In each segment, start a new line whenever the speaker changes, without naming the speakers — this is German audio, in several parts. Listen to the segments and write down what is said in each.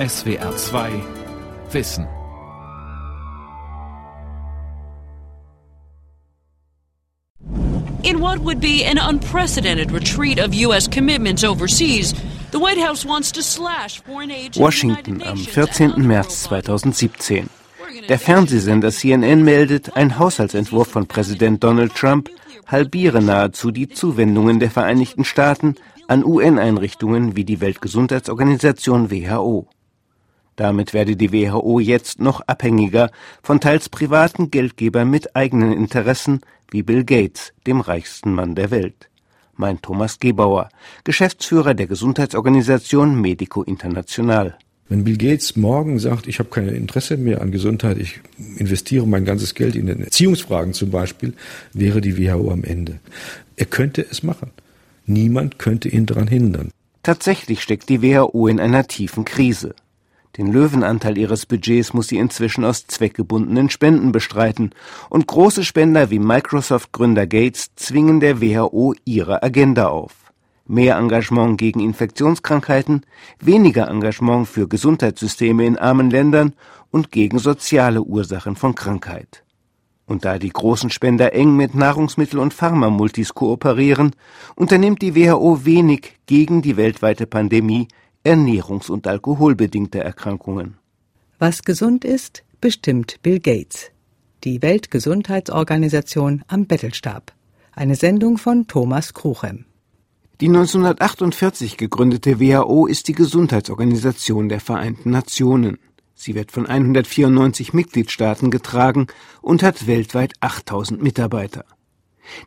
SWR 2 Wissen.
In what would be an unprecedented retreat of U.S. commitments overseas, the White House wants to slash foreign aid to
Washington am 14. März 2017. Der Fernsehsender CNN meldet, ein Haushaltsentwurf von Präsident Donald Trump halbiere nahezu die Zuwendungen der Vereinigten Staaten an UN-Einrichtungen wie die Weltgesundheitsorganisation WHO. Damit werde die WHO jetzt noch abhängiger von teils privaten Geldgebern mit eigenen Interessen wie Bill Gates, dem reichsten Mann der Welt, meint Thomas Gebauer, Geschäftsführer der Gesundheitsorganisation Medico International.
Wenn Bill Gates morgen sagt, ich habe kein Interesse mehr an Gesundheit, ich investiere mein ganzes Geld in Erziehungsfragen zum Beispiel, wäre die WHO am Ende. Er könnte es machen. Niemand könnte ihn daran hindern.
Tatsächlich steckt die WHO in einer tiefen Krise. Den Löwenanteil ihres Budgets muss sie inzwischen aus zweckgebundenen Spenden bestreiten, und große Spender wie Microsoft-Gründer Gates zwingen der WHO ihre Agenda auf. Mehr Engagement gegen Infektionskrankheiten, weniger Engagement für Gesundheitssysteme in armen Ländern und gegen soziale Ursachen von Krankheit. Und da die großen Spender eng mit Nahrungsmittel- und Pharmamultis kooperieren, unternimmt die WHO wenig gegen die weltweite Pandemie ernährungs- und alkoholbedingter Erkrankungen.
Was gesund ist, bestimmt Bill Gates. Die Weltgesundheitsorganisation am Bettelstab. Eine Sendung von Thomas Kruchem.
Die 1948 gegründete WHO ist die Gesundheitsorganisation der Vereinten Nationen. Sie wird von 194 Mitgliedstaaten getragen und hat weltweit 8000 Mitarbeiter.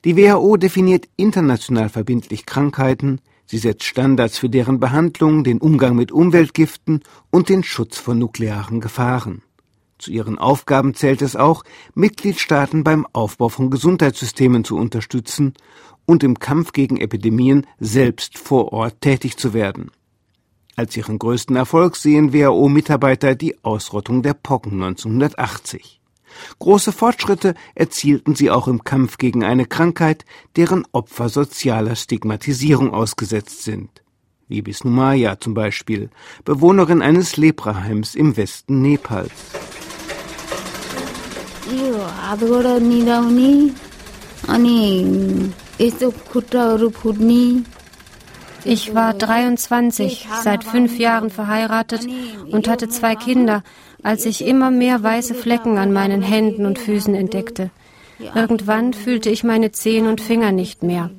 Die WHO definiert international verbindlich Krankheiten, sie setzt Standards für deren Behandlung, den Umgang mit Umweltgiften und den Schutz vor nuklearen Gefahren. Zu ihren Aufgaben zählt es auch, Mitgliedstaaten beim Aufbau von Gesundheitssystemen zu unterstützen und im Kampf gegen Epidemien selbst vor Ort tätig zu werden. Als ihren größten Erfolg sehen WHO-Mitarbeiter die Ausrottung der Pocken 1980. Große Fortschritte erzielten sie auch im Kampf gegen eine Krankheit, deren Opfer sozialer Stigmatisierung ausgesetzt sind. Wie Bisnumaya zum Beispiel, Bewohnerin eines Lepraheims im Westen Nepals.
Ich war 23, seit fünf Jahren verheiratet und hatte zwei Kinder, als ich immer mehr weiße Flecken an meinen Händen und Füßen entdeckte. Irgendwann fühlte ich meine Zehen und Finger nicht mehr.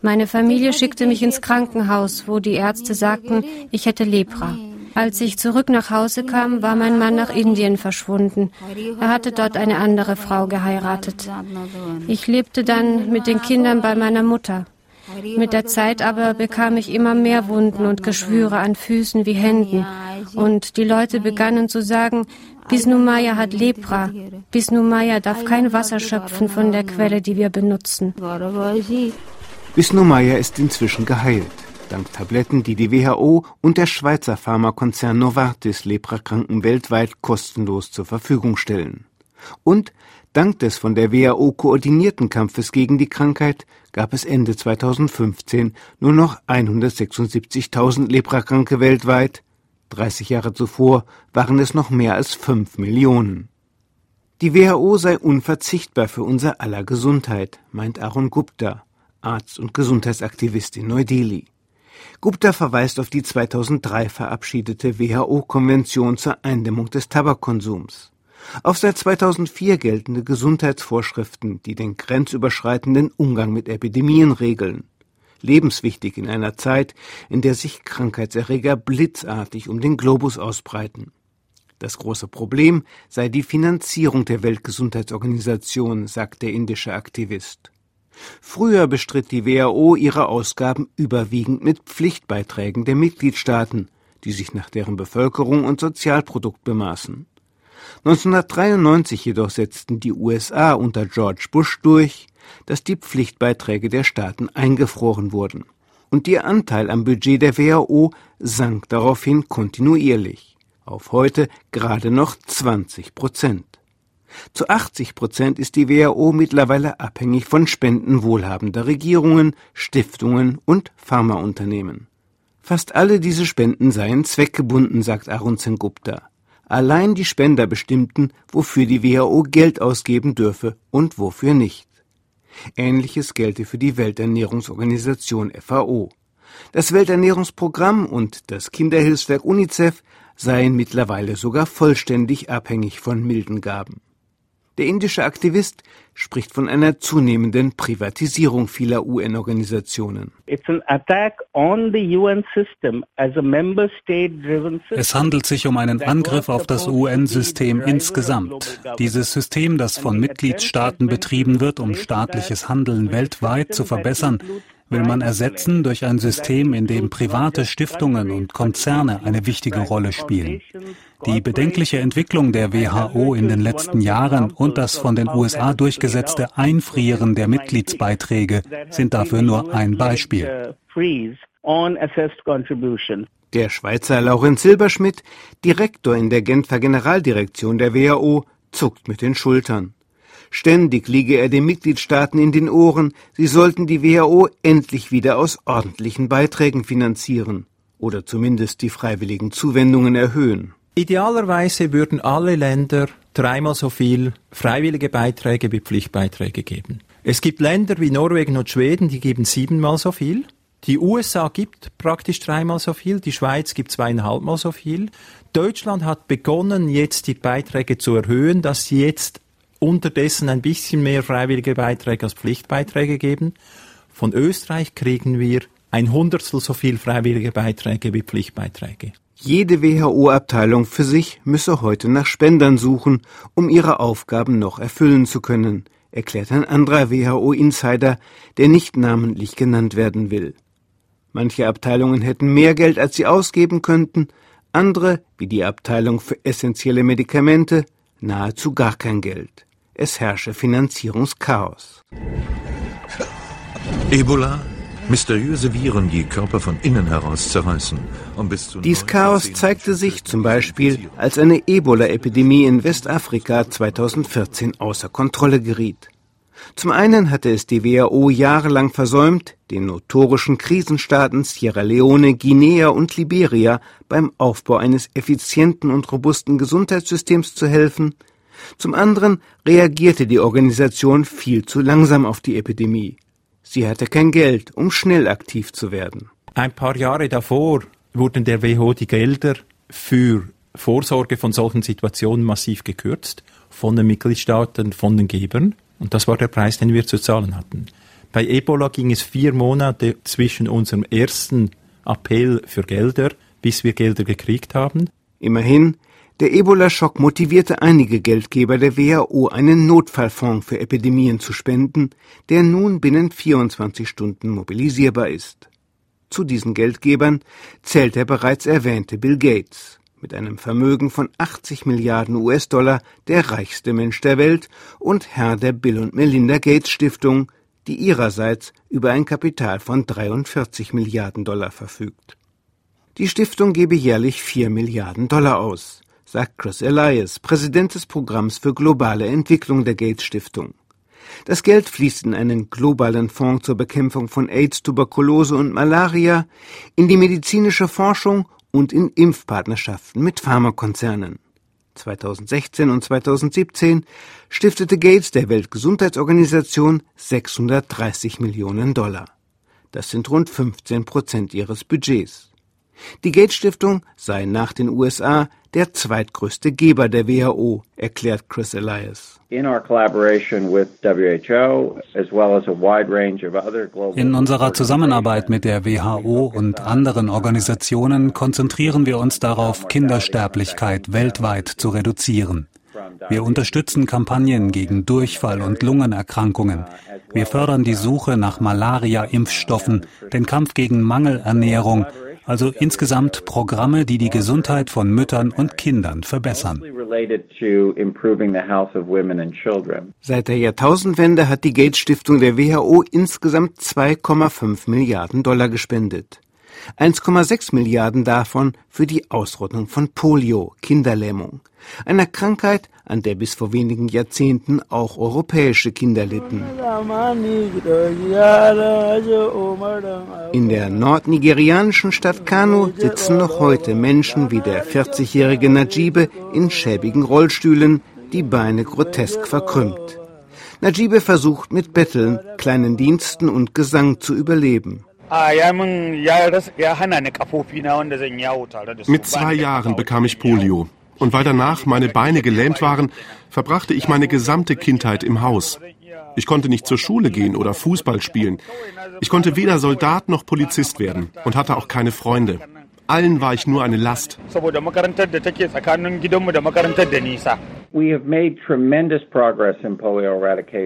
Meine Familie schickte mich ins Krankenhaus, wo die Ärzte sagten, ich hätte Lepra. Als ich zurück nach Hause kam, war mein Mann nach Indien verschwunden. Er hatte dort eine andere Frau geheiratet. Ich lebte dann mit den Kindern bei meiner Mutter. Mit der Zeit aber bekam ich immer mehr Wunden und Geschwüre an Füßen wie Händen. Und die Leute begannen zu sagen, Bisnumaya hat Lepra. Bisnumaya darf kein Wasser schöpfen von der Quelle, die wir benutzen.
Bisnumaya ist inzwischen geheilt dank Tabletten, die die WHO und der Schweizer Pharmakonzern Novartis Leprakranken weltweit kostenlos zur Verfügung stellen. Und dank des von der WHO koordinierten Kampfes gegen die Krankheit gab es Ende 2015 nur noch 176.000 Leprakranke weltweit. 30 Jahre zuvor waren es noch mehr als 5 Millionen. Die WHO sei unverzichtbar für unser aller Gesundheit, meint Aaron Gupta, Arzt und Gesundheitsaktivist in Neu-Delhi. Gupta verweist auf die 2003 verabschiedete WHO-Konvention zur Eindämmung des Tabakkonsums, auf seit 2004 geltende Gesundheitsvorschriften, die den grenzüberschreitenden Umgang mit Epidemien regeln. Lebenswichtig in einer Zeit, in der sich Krankheitserreger blitzartig um den Globus ausbreiten. Das große Problem sei die Finanzierung der Weltgesundheitsorganisation, sagt der indische Aktivist. Früher bestritt die WHO ihre Ausgaben überwiegend mit Pflichtbeiträgen der Mitgliedstaaten, die sich nach deren Bevölkerung und Sozialprodukt bemaßen. 1993 jedoch setzten die USA unter George Bush durch, dass die Pflichtbeiträge der Staaten eingefroren wurden. Und ihr Anteil am Budget der WHO sank daraufhin kontinuierlich auf heute gerade noch 20 Prozent. Zu 80 Prozent ist die WHO mittlerweile abhängig von Spenden wohlhabender Regierungen, Stiftungen und Pharmaunternehmen. Fast alle diese Spenden seien zweckgebunden, sagt Arun Sengupta. Allein die Spender bestimmten, wofür die WHO Geld ausgeben dürfe und wofür nicht. Ähnliches gelte für die Welternährungsorganisation FAO. Das Welternährungsprogramm und das Kinderhilfswerk UNICEF seien mittlerweile sogar vollständig abhängig von milden Gaben. Der indische Aktivist spricht von einer zunehmenden Privatisierung vieler UN-Organisationen.
Es handelt sich um einen Angriff auf das UN-System insgesamt. Dieses System, das von Mitgliedstaaten betrieben wird, um staatliches Handeln weltweit zu verbessern, will man ersetzen durch ein System, in dem private Stiftungen und Konzerne eine wichtige Rolle spielen. Die bedenkliche Entwicklung der WHO in den letzten Jahren und das von den USA durchgesetzte Einfrieren der Mitgliedsbeiträge sind dafür nur ein Beispiel.
Der Schweizer Laurenz Silberschmidt, Direktor in der Genfer Generaldirektion der WHO, zuckt mit den Schultern. Ständig liege er den Mitgliedstaaten in den Ohren, sie sollten die WHO endlich wieder aus ordentlichen Beiträgen finanzieren oder zumindest die freiwilligen Zuwendungen erhöhen.
Idealerweise würden alle Länder dreimal so viel freiwillige Beiträge wie Pflichtbeiträge geben. Es gibt Länder wie Norwegen und Schweden, die geben siebenmal so viel. Die USA gibt praktisch dreimal so viel, die Schweiz gibt zweieinhalbmal so viel. Deutschland hat begonnen, jetzt die Beiträge zu erhöhen, dass sie jetzt unterdessen ein bisschen mehr freiwillige Beiträge als Pflichtbeiträge geben. Von Österreich kriegen wir ein Hundertstel so viel freiwillige Beiträge wie Pflichtbeiträge.
Jede WHO-Abteilung für sich müsse heute nach Spendern suchen, um ihre Aufgaben noch erfüllen zu können, erklärt ein anderer WHO-Insider, der nicht namentlich genannt werden will. Manche Abteilungen hätten mehr Geld, als sie ausgeben könnten, andere, wie die Abteilung für essentielle Medikamente, nahezu gar kein Geld es herrsche Finanzierungschaos.
Ebola? Mysteriöse Viren, die Körper von innen heraus zerreißen.
Um Dies Chaos zeigte sich zum Beispiel, als eine Ebola-Epidemie in Westafrika 2014 außer Kontrolle geriet. Zum einen hatte es die WHO jahrelang versäumt, den notorischen Krisenstaaten Sierra Leone, Guinea und Liberia beim Aufbau eines effizienten und robusten Gesundheitssystems zu helfen, zum anderen reagierte die Organisation viel zu langsam auf die Epidemie. Sie hatte kein Geld, um schnell aktiv zu werden.
Ein paar Jahre davor wurden der WHO die Gelder für Vorsorge von solchen Situationen massiv gekürzt von den Mitgliedstaaten, von den Gebern. Und das war der Preis, den wir zu zahlen hatten. Bei Ebola ging es vier Monate zwischen unserem ersten Appell für Gelder, bis wir Gelder gekriegt haben.
Immerhin, der Ebola-Schock motivierte einige Geldgeber der WHO, einen Notfallfonds für Epidemien zu spenden, der nun binnen 24 Stunden mobilisierbar ist. Zu diesen Geldgebern zählt der bereits erwähnte Bill Gates, mit einem Vermögen von 80 Milliarden US-Dollar der reichste Mensch der Welt und Herr der Bill und Melinda Gates Stiftung, die ihrerseits über ein Kapital von 43 Milliarden Dollar verfügt. Die Stiftung gebe jährlich 4 Milliarden Dollar aus sagt Chris Elias, Präsident des Programms für globale Entwicklung der Gates Stiftung. Das Geld fließt in einen globalen Fonds zur Bekämpfung von AIDS, Tuberkulose und Malaria, in die medizinische Forschung und in Impfpartnerschaften mit Pharmakonzernen. 2016 und 2017 stiftete Gates der Weltgesundheitsorganisation 630 Millionen Dollar. Das sind rund 15 Prozent ihres Budgets. Die Gates Stiftung sei nach den USA der zweitgrößte Geber der WHO, erklärt Chris Elias. In
unserer Zusammenarbeit mit der WHO und anderen Organisationen konzentrieren wir uns darauf, Kindersterblichkeit weltweit zu reduzieren. Wir unterstützen Kampagnen gegen Durchfall und Lungenerkrankungen. Wir fördern die Suche nach Malaria-Impfstoffen, den Kampf gegen Mangelernährung also insgesamt Programme, die die Gesundheit von Müttern und Kindern verbessern.
Seit der Jahrtausendwende hat die Gates Stiftung der WHO insgesamt 2,5 Milliarden Dollar gespendet. 1,6 Milliarden davon für die Ausrottung von Polio, Kinderlähmung, einer Krankheit, an der bis vor wenigen Jahrzehnten auch europäische Kinder litten. In der nordnigerianischen Stadt Kano sitzen noch heute Menschen wie der 40-jährige Najibe in schäbigen Rollstühlen, die Beine grotesk verkrümmt. Najibe versucht mit Betteln, kleinen Diensten und Gesang zu überleben.
Mit zwei Jahren bekam ich Polio. Und weil danach meine Beine gelähmt waren, verbrachte ich meine gesamte Kindheit im Haus. Ich konnte nicht zur Schule gehen oder Fußball spielen. Ich konnte weder Soldat noch Polizist werden und hatte auch keine Freunde. Allen war ich nur eine Last.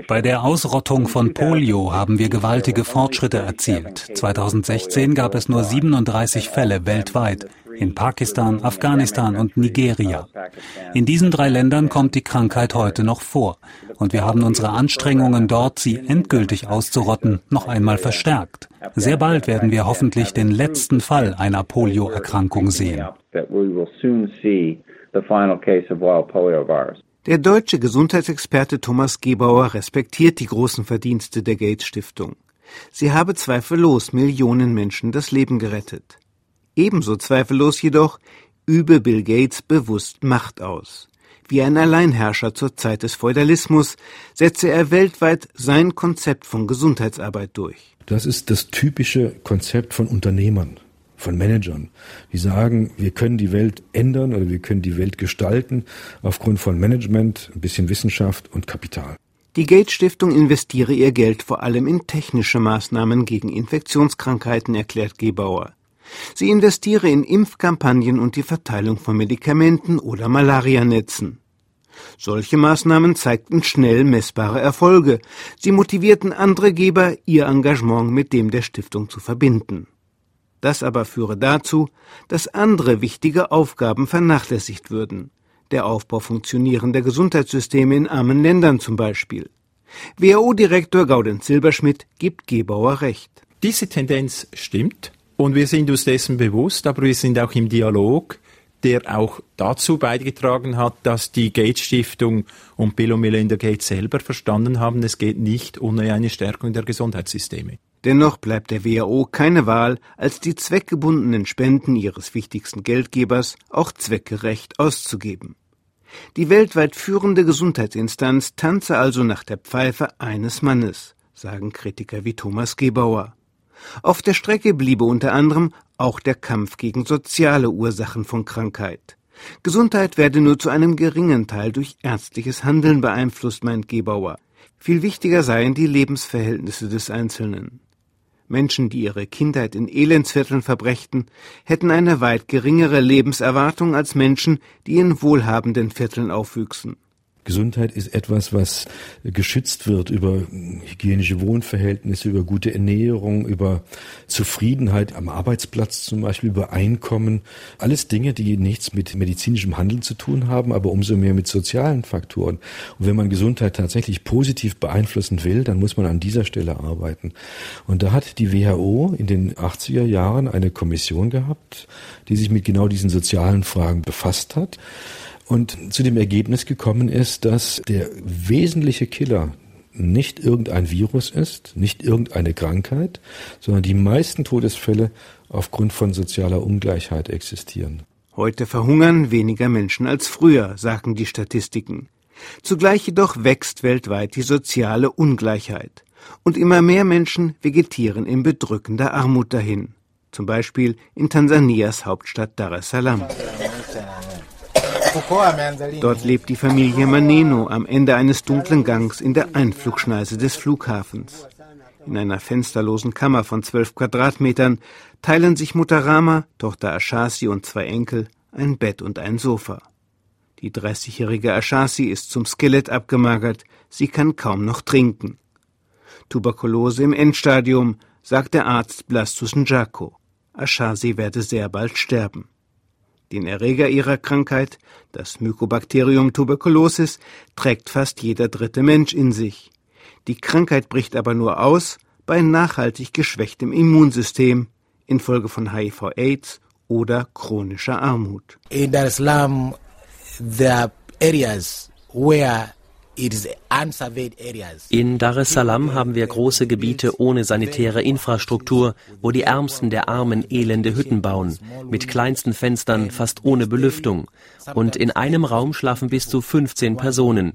Bei der Ausrottung von Polio haben wir gewaltige Fortschritte erzielt. 2016 gab es nur 37 Fälle weltweit in Pakistan, Afghanistan und Nigeria. In diesen drei Ländern kommt die Krankheit heute noch vor. Und wir haben unsere Anstrengungen dort, sie endgültig auszurotten, noch einmal verstärkt. Sehr bald werden wir hoffentlich den letzten Fall einer Polioerkrankung sehen.
Der deutsche Gesundheitsexperte Thomas Gebauer respektiert die großen Verdienste der Gates Stiftung. Sie habe zweifellos Millionen Menschen das Leben gerettet. Ebenso zweifellos jedoch übe Bill Gates bewusst Macht aus. Wie ein Alleinherrscher zur Zeit des Feudalismus setze er weltweit sein Konzept von Gesundheitsarbeit durch.
Das ist das typische Konzept von Unternehmern, von Managern, die sagen, wir können die Welt ändern oder wir können die Welt gestalten aufgrund von Management, ein bisschen Wissenschaft und Kapital.
Die Gates Stiftung investiere ihr Geld vor allem in technische Maßnahmen gegen Infektionskrankheiten, erklärt Gebauer. Sie investiere in Impfkampagnen und die Verteilung von Medikamenten oder Malarianetzen. Solche Maßnahmen zeigten schnell messbare Erfolge. Sie motivierten andere Geber, ihr Engagement mit dem der Stiftung zu verbinden. Das aber führe dazu, dass andere wichtige Aufgaben vernachlässigt würden. Der Aufbau funktionierender Gesundheitssysteme in armen Ländern zum Beispiel. WHO-Direktor Gaudenz Silberschmidt gibt Gebauer recht.
Diese Tendenz stimmt. Und wir sind uns dessen bewusst, aber wir sind auch im Dialog, der auch dazu beigetragen hat, dass die Gates Stiftung und Bill und Melinda Gates selber verstanden haben, es geht nicht ohne eine Stärkung der Gesundheitssysteme.
Dennoch bleibt der WHO keine Wahl, als die zweckgebundenen Spenden ihres wichtigsten Geldgebers auch zweckgerecht auszugeben. Die weltweit führende Gesundheitsinstanz tanze also nach der Pfeife eines Mannes, sagen Kritiker wie Thomas Gebauer. Auf der Strecke bliebe unter anderem auch der Kampf gegen soziale Ursachen von Krankheit. Gesundheit werde nur zu einem geringen Teil durch ärztliches Handeln beeinflusst, meint Gebauer. Viel wichtiger seien die Lebensverhältnisse des Einzelnen. Menschen, die ihre Kindheit in Elendsvierteln verbrächten, hätten eine weit geringere Lebenserwartung als Menschen, die in wohlhabenden Vierteln aufwüchsen.
Gesundheit ist etwas, was geschützt wird über hygienische Wohnverhältnisse, über gute Ernährung, über Zufriedenheit am Arbeitsplatz zum Beispiel, über Einkommen. Alles Dinge, die nichts mit medizinischem Handeln zu tun haben, aber umso mehr mit sozialen Faktoren. Und wenn man Gesundheit tatsächlich positiv beeinflussen will, dann muss man an dieser Stelle arbeiten. Und da hat die WHO in den 80er Jahren eine Kommission gehabt, die sich mit genau diesen sozialen Fragen befasst hat und zu dem Ergebnis gekommen ist, dass der wesentliche Killer nicht irgendein Virus ist, nicht irgendeine Krankheit, sondern die meisten Todesfälle aufgrund von sozialer Ungleichheit existieren.
Heute verhungern weniger Menschen als früher, sagen die Statistiken. Zugleich jedoch wächst weltweit die soziale Ungleichheit. Und immer mehr Menschen vegetieren in bedrückender Armut dahin. Zum Beispiel in Tansanias Hauptstadt Dar es Salaam. Dort lebt die Familie Maneno am Ende eines dunklen Gangs in der Einflugschneise des Flughafens. In einer fensterlosen Kammer von zwölf Quadratmetern teilen sich Mutter Rama, Tochter Ashasi und zwei Enkel ein Bett und ein Sofa. Die 30-jährige Ashasi ist zum Skelett abgemagert, sie kann kaum noch trinken. Tuberkulose im Endstadium, sagt der Arzt Blastus Njako. Ashasi werde sehr bald sterben. Den Erreger ihrer Krankheit, das Mycobacterium tuberculosis, trägt fast jeder dritte Mensch in sich. Die Krankheit bricht aber nur aus bei nachhaltig geschwächtem Immunsystem, infolge von HIV-Aids oder chronischer Armut.
In es Salaam, there are areas where
in Dar es Salaam haben wir große Gebiete ohne sanitäre Infrastruktur, wo die Ärmsten der Armen elende Hütten bauen, mit kleinsten Fenstern, fast ohne Belüftung. Und in einem Raum schlafen bis zu 15 Personen.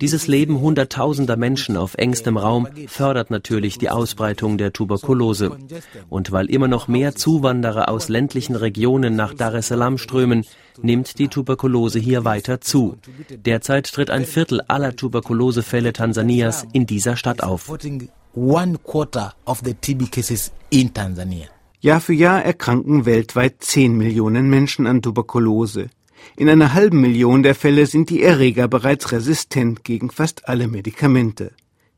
Dieses Leben hunderttausender Menschen auf engstem Raum fördert natürlich die Ausbreitung der Tuberkulose. Und weil immer noch mehr Zuwanderer aus ländlichen Regionen nach Dar es Salaam strömen, nimmt die Tuberkulose hier weiter zu. Derzeit tritt ein Viertel aller Tuberkulosefälle Tansanias in dieser Stadt auf.
Jahr für Jahr erkranken weltweit 10 Millionen Menschen an Tuberkulose. In einer halben Million der Fälle sind die Erreger bereits resistent gegen fast alle Medikamente.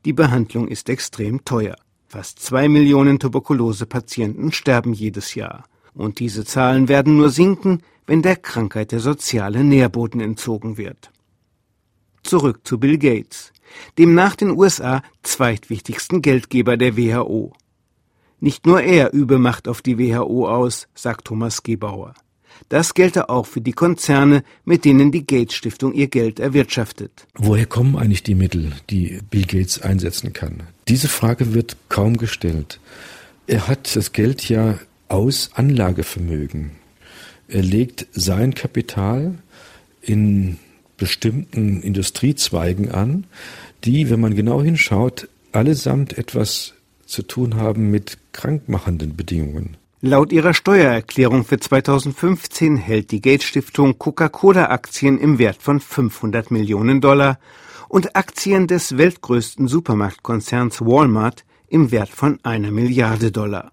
Die Behandlung ist extrem teuer. Fast zwei Millionen Tuberkulosepatienten sterben jedes Jahr. Und diese Zahlen werden nur sinken, wenn der Krankheit der soziale Nährboden entzogen wird. Zurück zu Bill Gates, dem nach den USA zweitwichtigsten Geldgeber der WHO. Nicht nur er übe Macht auf die WHO aus, sagt Thomas Gebauer. Das gelte auch für die Konzerne, mit denen die Gates Stiftung ihr Geld erwirtschaftet.
Woher kommen eigentlich die Mittel, die Bill Gates einsetzen kann? Diese Frage wird kaum gestellt. Er hat das Geld ja aus Anlagevermögen. Er legt sein Kapital in bestimmten Industriezweigen an, die, wenn man genau hinschaut, allesamt etwas zu tun haben mit krankmachenden Bedingungen.
Laut ihrer Steuererklärung für 2015 hält die Gates Stiftung Coca-Cola-Aktien im Wert von 500 Millionen Dollar und Aktien des weltgrößten Supermarktkonzerns Walmart im Wert von einer Milliarde Dollar.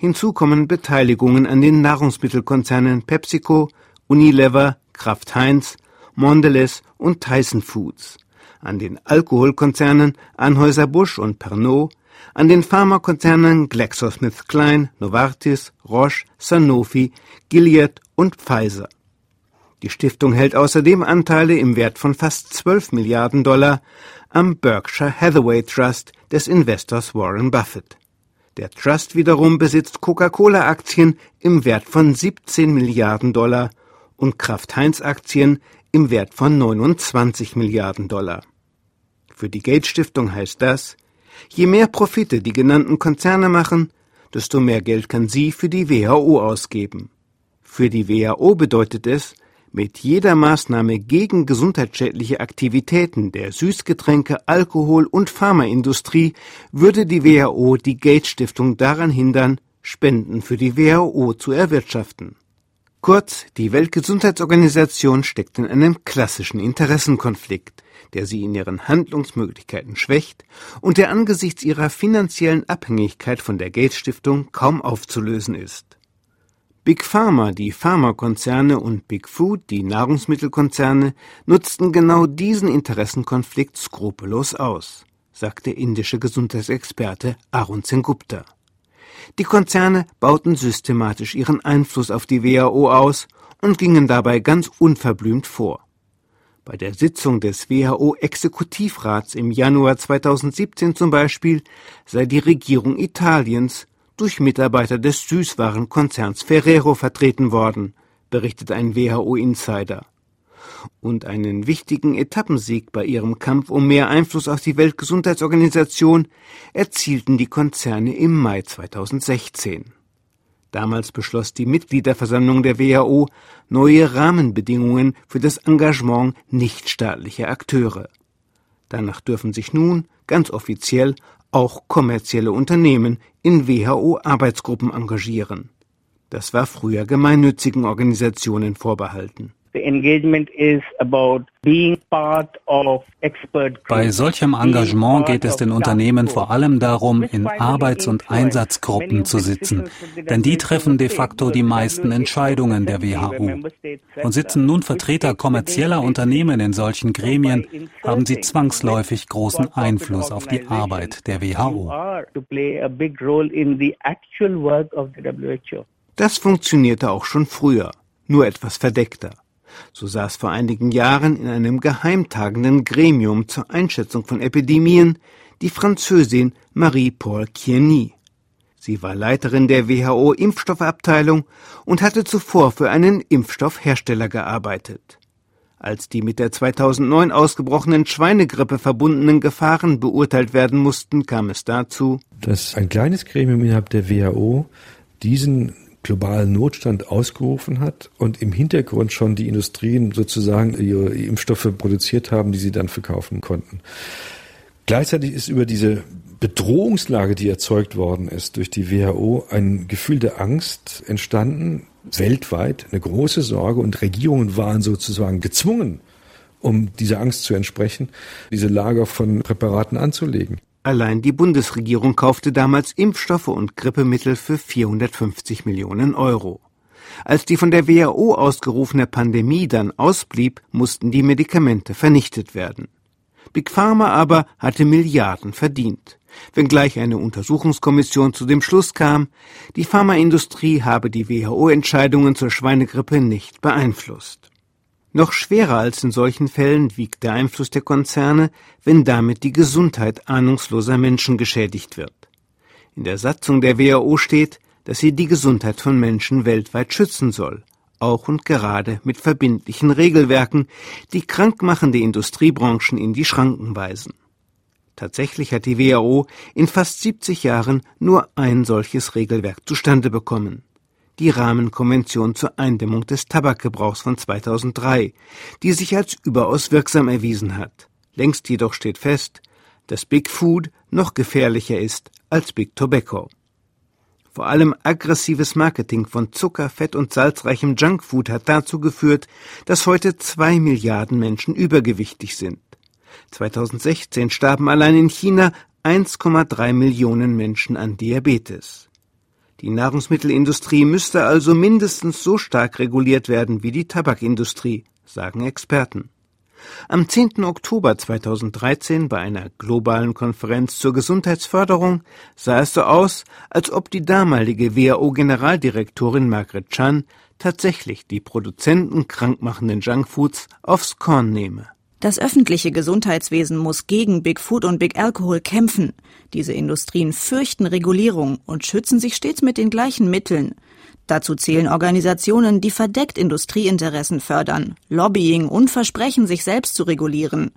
Hinzu kommen Beteiligungen an den Nahrungsmittelkonzernen PepsiCo, Unilever, Kraft Heinz, Mondelez und Tyson Foods, an den Alkoholkonzernen Anheuser-Busch und Pernod, an den Pharmakonzernen GlaxoSmithKline, Novartis, Roche, Sanofi, Gilead und Pfizer. Die Stiftung hält außerdem Anteile im Wert von fast 12 Milliarden Dollar am Berkshire Hathaway Trust des Investors Warren Buffett. Der Trust wiederum besitzt Coca-Cola-Aktien im Wert von 17 Milliarden Dollar und Kraft-Heinz-Aktien im Wert von 29 Milliarden Dollar. Für die Gates Stiftung heißt das, je mehr Profite die genannten Konzerne machen, desto mehr Geld kann sie für die WHO ausgeben. Für die WHO bedeutet es, mit jeder Maßnahme gegen gesundheitsschädliche Aktivitäten der Süßgetränke, Alkohol- und Pharmaindustrie würde die WHO die Gates Stiftung daran hindern, Spenden für die WHO zu erwirtschaften. Kurz, die Weltgesundheitsorganisation steckt in einem klassischen Interessenkonflikt, der sie in ihren Handlungsmöglichkeiten schwächt und der angesichts ihrer finanziellen Abhängigkeit von der Gates Stiftung kaum aufzulösen ist. Big Pharma, die Pharmakonzerne und Big Food, die Nahrungsmittelkonzerne, nutzten genau diesen Interessenkonflikt skrupellos aus, sagt der indische Gesundheitsexperte Arun Sengupta. Die Konzerne bauten systematisch ihren Einfluss auf die WHO aus und gingen dabei ganz unverblümt vor. Bei der Sitzung des WHO-Exekutivrats im Januar 2017 zum Beispiel sei die Regierung Italiens durch Mitarbeiter des Süßwarenkonzerns Ferrero vertreten worden, berichtet ein WHO-Insider. Und einen wichtigen Etappensieg bei ihrem Kampf um mehr Einfluss auf die Weltgesundheitsorganisation erzielten die Konzerne im Mai 2016. Damals beschloss die Mitgliederversammlung der WHO neue Rahmenbedingungen für das Engagement nichtstaatlicher Akteure. Danach dürfen sich nun, ganz offiziell, auch kommerzielle Unternehmen in WHO-Arbeitsgruppen engagieren. Das war früher gemeinnützigen Organisationen vorbehalten.
Bei solchem Engagement geht es den Unternehmen vor allem darum, in Arbeits- und Einsatzgruppen zu sitzen, denn die treffen de facto die meisten Entscheidungen der WHO. Und sitzen nun Vertreter kommerzieller Unternehmen in solchen Gremien, haben sie zwangsläufig großen Einfluss auf die Arbeit der WHO.
Das funktionierte auch schon früher, nur etwas verdeckter. So saß vor einigen Jahren in einem geheimtagenden Gremium zur Einschätzung von Epidemien die Französin Marie-Paul Kieny. Sie war Leiterin der WHO Impfstoffabteilung und hatte zuvor für einen Impfstoffhersteller gearbeitet. Als die mit der 2009 ausgebrochenen Schweinegrippe verbundenen Gefahren beurteilt werden mussten, kam es dazu,
dass ein kleines Gremium innerhalb der WHO diesen globalen Notstand ausgerufen hat und im Hintergrund schon die Industrien sozusagen ihre Impfstoffe produziert haben, die sie dann verkaufen konnten. Gleichzeitig ist über diese Bedrohungslage, die erzeugt worden ist durch die WHO, ein Gefühl der Angst entstanden, weltweit eine große Sorge und Regierungen waren sozusagen gezwungen, um dieser Angst zu entsprechen, diese Lager von Präparaten anzulegen.
Allein die Bundesregierung kaufte damals Impfstoffe und Grippemittel für 450 Millionen Euro. Als die von der WHO ausgerufene Pandemie dann ausblieb, mussten die Medikamente vernichtet werden. Big Pharma aber hatte Milliarden verdient. Wenngleich eine Untersuchungskommission zu dem Schluss kam, die Pharmaindustrie habe die WHO-Entscheidungen zur Schweinegrippe nicht beeinflusst. Noch schwerer als in solchen Fällen wiegt der Einfluss der Konzerne, wenn damit die Gesundheit ahnungsloser Menschen geschädigt wird. In der Satzung der WHO steht, dass sie die Gesundheit von Menschen weltweit schützen soll, auch und gerade mit verbindlichen Regelwerken, die krankmachende Industriebranchen in die Schranken weisen. Tatsächlich hat die WHO in fast 70 Jahren nur ein solches Regelwerk zustande bekommen die Rahmenkonvention zur Eindämmung des Tabakgebrauchs von 2003, die sich als überaus wirksam erwiesen hat. Längst jedoch steht fest, dass Big Food noch gefährlicher ist als Big Tobacco. Vor allem aggressives Marketing von Zucker, Fett und salzreichem Junkfood hat dazu geführt, dass heute zwei Milliarden Menschen übergewichtig sind. 2016 starben allein in China 1,3 Millionen Menschen an Diabetes. Die Nahrungsmittelindustrie müsste also mindestens so stark reguliert werden wie die Tabakindustrie, sagen Experten. Am 10. Oktober 2013 bei einer globalen Konferenz zur Gesundheitsförderung sah es so aus, als ob die damalige WHO-Generaldirektorin Margaret Chan tatsächlich die Produzenten krankmachenden Junkfoods aufs Korn nehme.
Das öffentliche Gesundheitswesen muss gegen Big Food und Big Alcohol kämpfen. Diese Industrien fürchten Regulierung und schützen sich stets mit den gleichen Mitteln. Dazu zählen Organisationen, die verdeckt Industrieinteressen fördern, Lobbying und versprechen, sich selbst zu regulieren.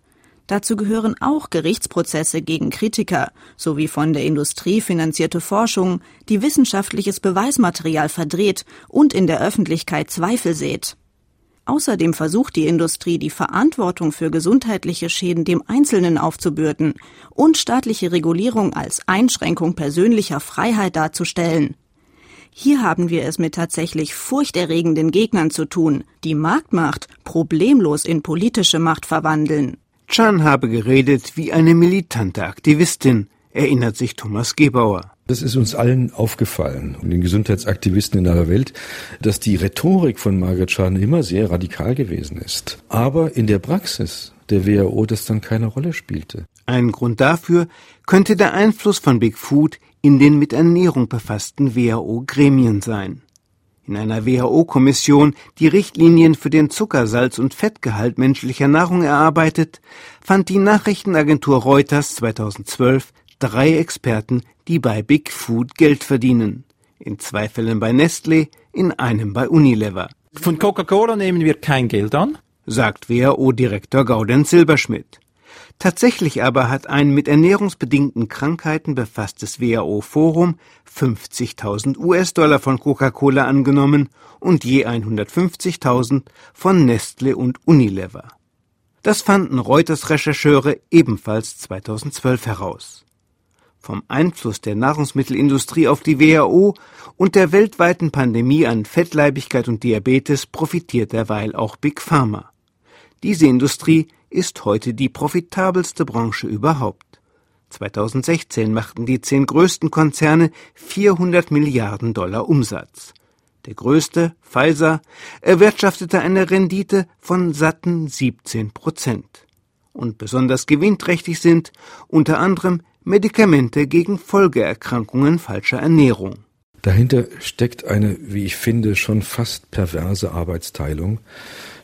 Dazu gehören auch Gerichtsprozesse gegen Kritiker sowie von der Industrie finanzierte Forschung, die wissenschaftliches Beweismaterial verdreht und in der Öffentlichkeit Zweifel sät. Außerdem versucht die Industrie, die Verantwortung für gesundheitliche Schäden dem Einzelnen aufzubürden und staatliche Regulierung als Einschränkung persönlicher Freiheit darzustellen. Hier haben wir es mit tatsächlich furchterregenden Gegnern zu tun, die Marktmacht problemlos in politische Macht verwandeln.
Chan habe geredet wie eine militante Aktivistin, erinnert sich Thomas Gebauer.
Das ist uns allen aufgefallen, den Gesundheitsaktivisten in aller Welt, dass die Rhetorik von Margaret Chan immer sehr radikal gewesen ist. Aber in der Praxis der WHO das dann keine Rolle spielte.
Ein Grund dafür könnte der Einfluss von Big Food in den mit Ernährung befassten WHO-Gremien sein. In einer WHO-Kommission, die Richtlinien für den Zucker-, Salz- und Fettgehalt menschlicher Nahrung erarbeitet, fand die Nachrichtenagentur Reuters 2012 drei Experten, die bei Big Food Geld verdienen. In zwei Fällen bei Nestlé, in einem bei Unilever.
Von Coca-Cola nehmen wir kein Geld an,
sagt WHO-Direktor Gaudenz Silberschmidt. Tatsächlich aber hat ein mit ernährungsbedingten Krankheiten befasstes WHO-Forum 50.000 US-Dollar von Coca-Cola angenommen und je 150.000 von Nestle und Unilever. Das fanden Reuters Rechercheure ebenfalls 2012 heraus. Vom Einfluss der Nahrungsmittelindustrie auf die WHO und der weltweiten Pandemie an Fettleibigkeit und Diabetes profitiert derweil auch Big Pharma. Diese Industrie ist heute die profitabelste Branche überhaupt. 2016 machten die zehn größten Konzerne 400 Milliarden Dollar Umsatz. Der größte, Pfizer, erwirtschaftete eine Rendite von satten 17 Prozent. Und besonders gewinnträchtig sind unter anderem Medikamente gegen Folgeerkrankungen falscher Ernährung.
Dahinter steckt eine, wie ich finde, schon fast perverse Arbeitsteilung.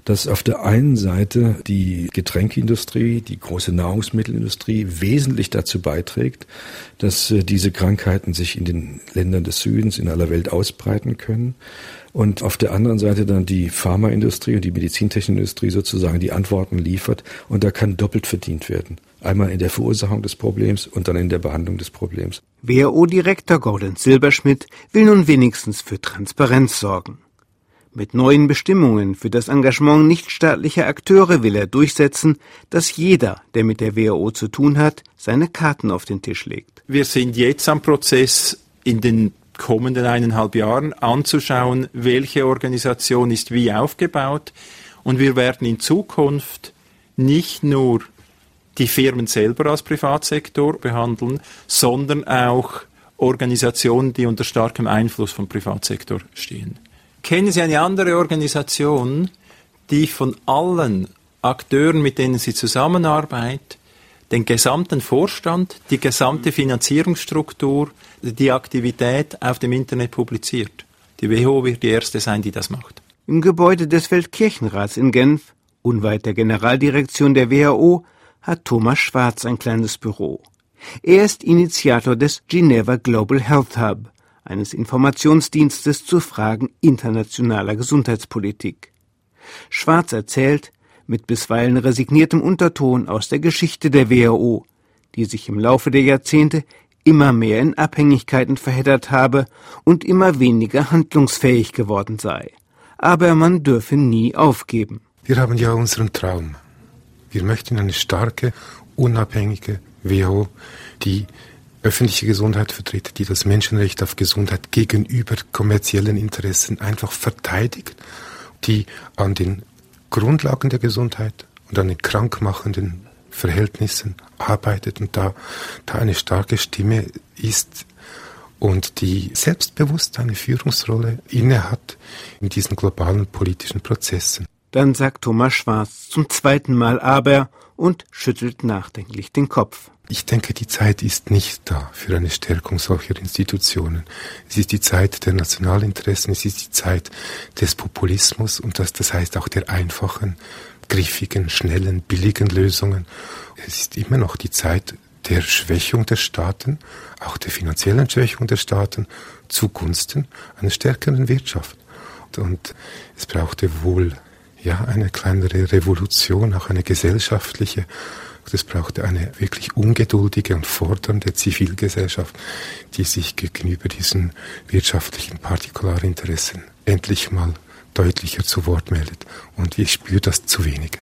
dass auf der einen Seite die Getränkeindustrie, die große Nahrungsmittelindustrie wesentlich dazu beiträgt, dass äh, diese Krankheiten sich in den Ländern des Südens in aller Welt ausbreiten können. Und auf der anderen Seite dann die Pharmaindustrie und die Medizintechnikindustrie sozusagen die Antworten liefert. Und da kann doppelt verdient werden. Einmal in der Verursachung des Problems und dann in der Behandlung des Problems.
WHO-Direktor Gordon Silberschmidt will nun wenigstens für Transparenz sorgen. Mit neuen Bestimmungen für das Engagement nichtstaatlicher Akteure will er durchsetzen, dass jeder, der mit der WHO zu tun hat, seine Karten auf den Tisch legt.
Wir sind jetzt am Prozess, in den kommenden eineinhalb Jahren anzuschauen, welche Organisation ist wie aufgebaut. Und wir werden in Zukunft nicht nur die Firmen selber als Privatsektor behandeln, sondern auch Organisationen, die unter starkem Einfluss vom Privatsektor stehen. Kennen Sie eine andere Organisation, die von allen Akteuren, mit denen sie zusammenarbeitet, den gesamten Vorstand, die gesamte Finanzierungsstruktur, die Aktivität auf dem Internet publiziert? Die WHO wird die erste sein, die das macht.
Im Gebäude des Weltkirchenrats in Genf, unweit der Generaldirektion der WHO, hat Thomas Schwarz ein kleines Büro. Er ist Initiator des Geneva Global Health Hub, eines Informationsdienstes zu Fragen internationaler Gesundheitspolitik. Schwarz erzählt, mit bisweilen resigniertem Unterton aus der Geschichte der WHO, die sich im Laufe der Jahrzehnte immer mehr in Abhängigkeiten verheddert habe und immer weniger handlungsfähig geworden sei. Aber man dürfe nie aufgeben.
Wir haben ja unseren Traum. Wir möchten eine starke, unabhängige WHO, die öffentliche Gesundheit vertritt, die das Menschenrecht auf Gesundheit gegenüber kommerziellen Interessen einfach verteidigt, die an den Grundlagen der Gesundheit und an den krankmachenden Verhältnissen arbeitet und da, da eine starke Stimme ist und die selbstbewusst eine Führungsrolle innehat in diesen globalen politischen Prozessen.
Dann sagt Thomas Schwarz zum zweiten Mal aber und schüttelt nachdenklich den Kopf.
Ich denke, die Zeit ist nicht da für eine Stärkung solcher Institutionen. Es ist die Zeit der Nationalinteressen, es ist die Zeit des Populismus und das, das heißt auch der einfachen, griffigen, schnellen, billigen Lösungen. Es ist immer noch die Zeit der Schwächung der Staaten, auch der finanziellen Schwächung der Staaten zugunsten einer stärkeren Wirtschaft. Und es brauchte wohl ja eine kleinere Revolution, auch eine gesellschaftliche es brauchte eine wirklich ungeduldige und fordernde Zivilgesellschaft, die sich gegenüber diesen wirtschaftlichen Partikularinteressen endlich mal deutlicher zu Wort meldet. Und ich spüre das zu wenig.